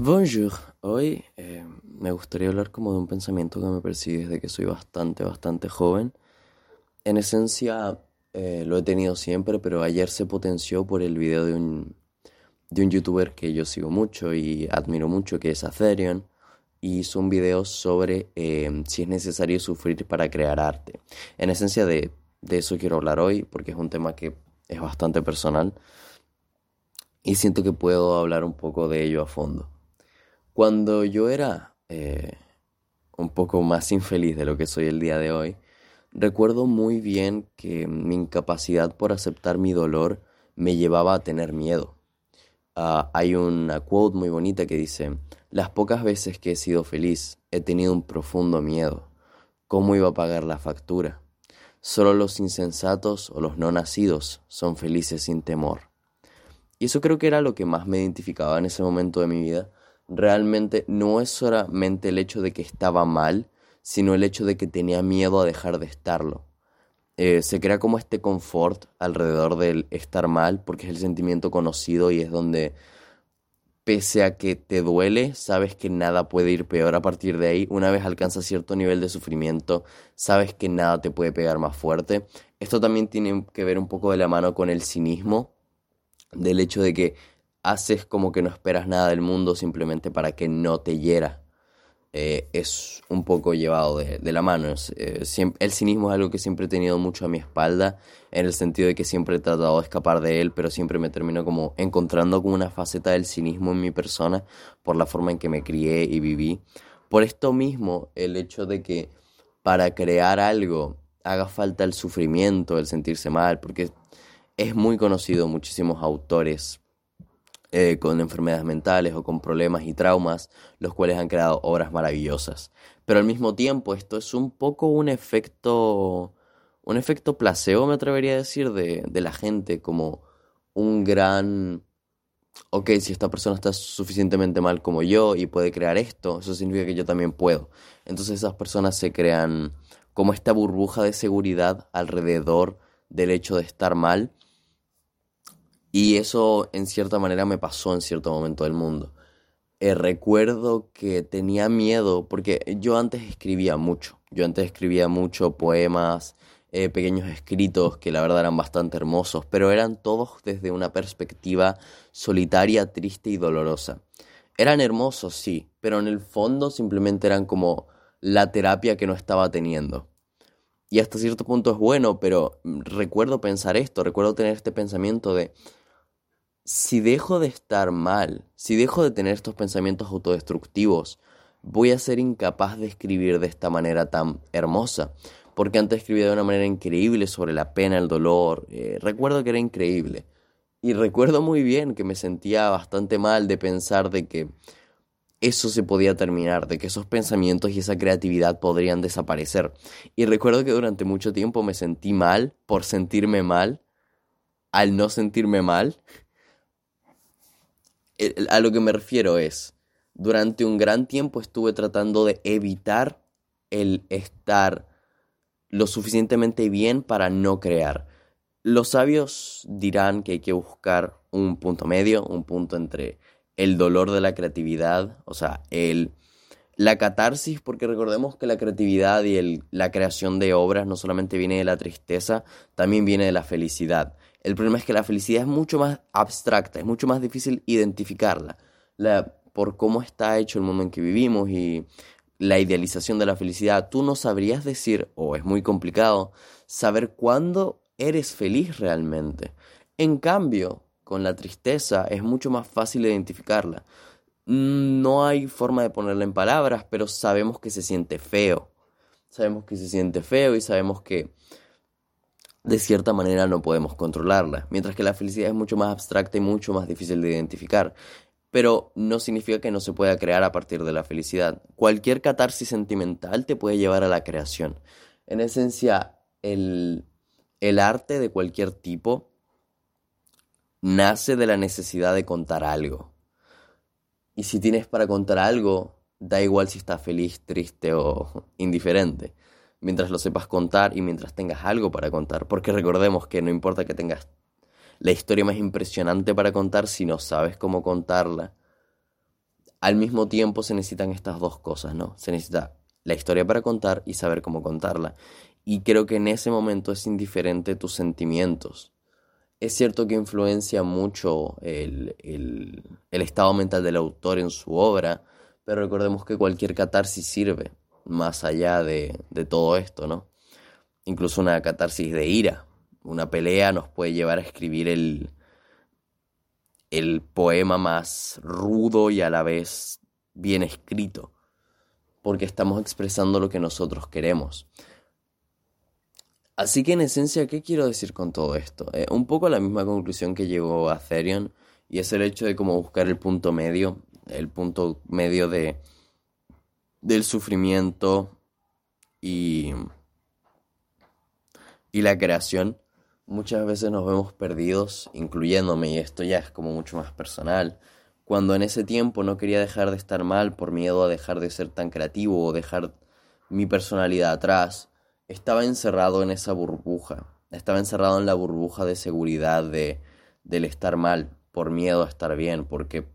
Bonjour, hoy eh, me gustaría hablar como de un pensamiento que me persigue desde que soy bastante, bastante joven. En esencia eh, lo he tenido siempre, pero ayer se potenció por el video de un, de un youtuber que yo sigo mucho y admiro mucho, que es Atherion, y hizo un video sobre eh, si es necesario sufrir para crear arte. En esencia de, de eso quiero hablar hoy, porque es un tema que es bastante personal y siento que puedo hablar un poco de ello a fondo. Cuando yo era eh, un poco más infeliz de lo que soy el día de hoy, recuerdo muy bien que mi incapacidad por aceptar mi dolor me llevaba a tener miedo. Ah, hay una quote muy bonita que dice, las pocas veces que he sido feliz he tenido un profundo miedo. ¿Cómo iba a pagar la factura? Solo los insensatos o los no nacidos son felices sin temor. Y eso creo que era lo que más me identificaba en ese momento de mi vida. Realmente no es solamente el hecho de que estaba mal, sino el hecho de que tenía miedo a dejar de estarlo. Eh, se crea como este confort alrededor del estar mal, porque es el sentimiento conocido y es donde, pese a que te duele, sabes que nada puede ir peor a partir de ahí. Una vez alcanzas cierto nivel de sufrimiento, sabes que nada te puede pegar más fuerte. Esto también tiene que ver un poco de la mano con el cinismo del hecho de que haces como que no esperas nada del mundo simplemente para que no te hiera. Eh, es un poco llevado de, la mano. Eh, el cinismo es algo que siempre he tenido mucho a mi espalda, en el sentido de que siempre he tratado de escapar de él, pero siempre me termino como encontrando como una faceta del cinismo en mi persona por la forma en que me crié y viví. Por esto mismo, el hecho de que para crear algo haga falta el sufrimiento, el sentirse mal, porque es muy conocido, muchísimos autores eh, con enfermedades mentales o con problemas y traumas, los cuales han creado obras maravillosas. Pero al mismo tiempo esto es un poco un efecto, un efecto placebo, me atrevería a decir, de, de la gente, como un gran... Ok, si esta persona está suficientemente mal como yo y puede crear esto, eso significa que yo también puedo. Entonces esas personas se crean como esta burbuja de seguridad alrededor del hecho de estar mal y eso en cierta manera me pasó en cierto momento del mundo. Eh, recuerdo que tenía miedo porque yo antes escribía mucho. Yo antes escribía mucho poemas, eh, pequeños escritos que la verdad eran bastante hermosos, pero eran todos desde una perspectiva solitaria, triste y dolorosa. Eran hermosos, sí, pero en el fondo simplemente eran como la terapia que no estaba teniendo. Y hasta cierto punto es bueno, pero recuerdo pensar esto, recuerdo tener este pensamiento de si dejo de estar mal, si dejo de tener estos pensamientos autodestructivos, voy a ser incapaz de escribir de esta manera tan hermosa. Porque antes escribía de una manera increíble sobre la pena, el dolor. Eh, recuerdo que era increíble. Y recuerdo muy bien que me sentía bastante mal de pensar de que eso se podía terminar, de que esos pensamientos y esa creatividad podrían desaparecer. Y recuerdo que durante mucho tiempo me sentí mal por sentirme mal, al no sentirme mal a lo que me refiero es, durante un gran tiempo estuve tratando de evitar el estar lo suficientemente bien para no crear. Los sabios dirán que hay que buscar un punto medio, un punto entre el dolor de la creatividad, o sea, el, la catarsis, porque recordemos que la creatividad y la creación de obras no solamente viene de la tristeza, también viene de la felicidad. El problema es que la felicidad es mucho más abstracta, es mucho más difícil identificarla. La, por cómo está hecho el mundo en que vivimos y la idealización de la felicidad, tú no sabrías decir, o es muy complicado, saber cuándo eres feliz realmente. En cambio, con la tristeza es mucho más fácil identificarla. No hay forma de ponerla en palabras, pero sabemos que se siente feo. Sabemos que se siente feo y sabemos que de cierta manera no podemos controlarla, mientras que la felicidad es mucho más abstracta y mucho más difícil de identificar. Pero no significa que no se pueda crear a partir de la felicidad. Cualquier catarsis sentimental te puede llevar a la creación. En esencia, el, arte de cualquier tipo nace de la necesidad de contar algo. Y si tienes para contar algo, da igual si estás feliz, triste o indiferente mientras lo sepas contar y mientras tengas algo para contar. Porque recordemos que no importa que tengas la historia más impresionante para contar si no sabes cómo contarla. al mismo tiempo se necesitan estas dos cosas, ¿no? Se necesita la historia para contar y saber cómo contarla. Y creo que en ese momento es indiferente tus sentimientos. Es cierto que influencia mucho el, estado mental del autor en su obra, pero recordemos que cualquier catarsis sirve, más allá de, de todo esto, ¿no? Incluso una catarsis de ira, una pelea nos puede llevar a escribir el, el poema más rudo y a la vez bien escrito, porque estamos expresando lo que nosotros queremos. Así que en esencia, ¿qué quiero decir con todo esto? Eh, un poco la misma conclusión que llegó a Therion, y es el hecho de cómo buscar el punto medio, el punto medio de del sufrimiento y, y la creación muchas veces nos vemos perdidos, incluyéndome, y esto ya es como mucho más personal, cuando en ese tiempo no quería dejar de estar mal por miedo a dejar de ser tan creativo o dejar mi personalidad atrás, estaba encerrado en esa burbuja, estaba encerrado en la burbuja de seguridad de, del estar mal, por miedo a estar bien, porque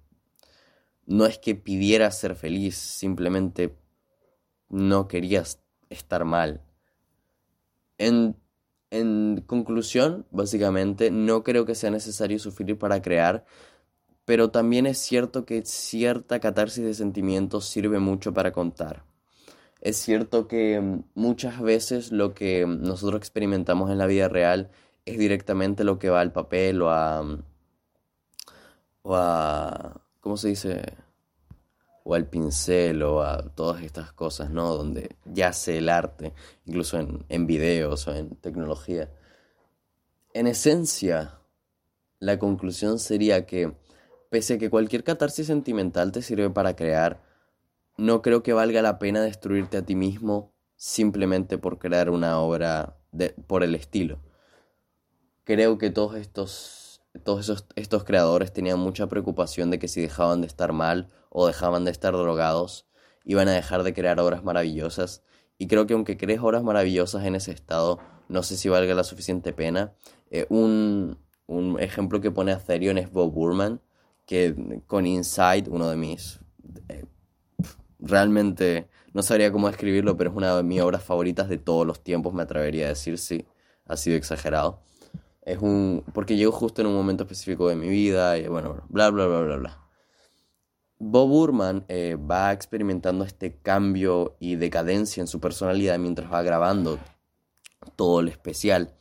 no es que pidiera ser feliz, simplemente no querías estar mal. En en conclusión, básicamente, no creo que sea necesario sufrir para crear, pero también es cierto que cierta catarsis de sentimientos sirve mucho para contar. Es cierto que muchas veces lo que nosotros experimentamos en la vida real es directamente lo que va al papel o a... O a ¿Cómo se dice? o al pincel o a todas estas cosas, ¿no? Donde yace el arte, incluso en, en videos o en tecnología. En esencia, la conclusión sería que, pese a que cualquier catarsis sentimental te sirve para crear, no creo que valga la pena destruirte a ti mismo simplemente por crear una obra de, por el estilo. Creo que todos estos todos esos, estos creadores tenían mucha preocupación de que si dejaban de estar mal o dejaban de estar drogados, iban a dejar de crear obras maravillosas. Y creo que aunque crees obras maravillosas en ese estado, no sé si valga la suficiente pena. Eh, un, un, ejemplo que pone a es Bob Burman, que con Inside, uno de mis... Eh, realmente no sabría cómo describirlo, pero es una de mis obras favoritas de todos los tiempos, me atrevería a decir, sí, ha sido exagerado. Es un. porque llegó justo en un momento específico de mi vida y bueno, bla, bla, bla, bla, bla. Bob Burman eh, va experimentando este cambio y decadencia en su personalidad mientras va grabando todo el especial.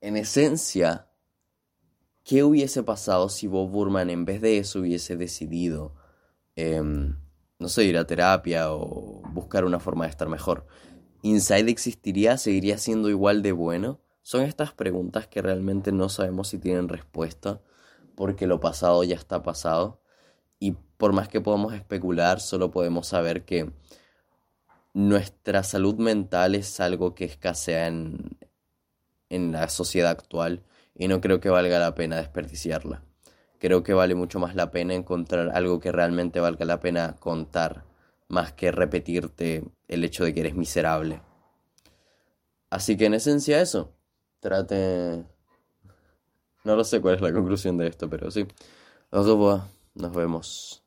En esencia, ¿qué hubiese pasado si Bob Burman en vez de eso hubiese decidido, em, no sé, ir a terapia o buscar una forma de estar mejor? ¿Inside existiría? ¿Seguiría siendo igual de bueno? Son estas preguntas que realmente no sabemos si tienen respuesta porque lo pasado ya está pasado y por más que podamos especular, solo podemos saber que nuestra salud mental es algo que escasea en, en la sociedad actual y no creo que valga la pena desperdiciarla. Creo que vale mucho más la pena encontrar algo que realmente valga la pena contar, más que repetirte el hecho de que eres miserable. Así que en esencia eso trate... No lo sé cuál es la conclusión de esto, pero sí. Au revoir. Nos vemos.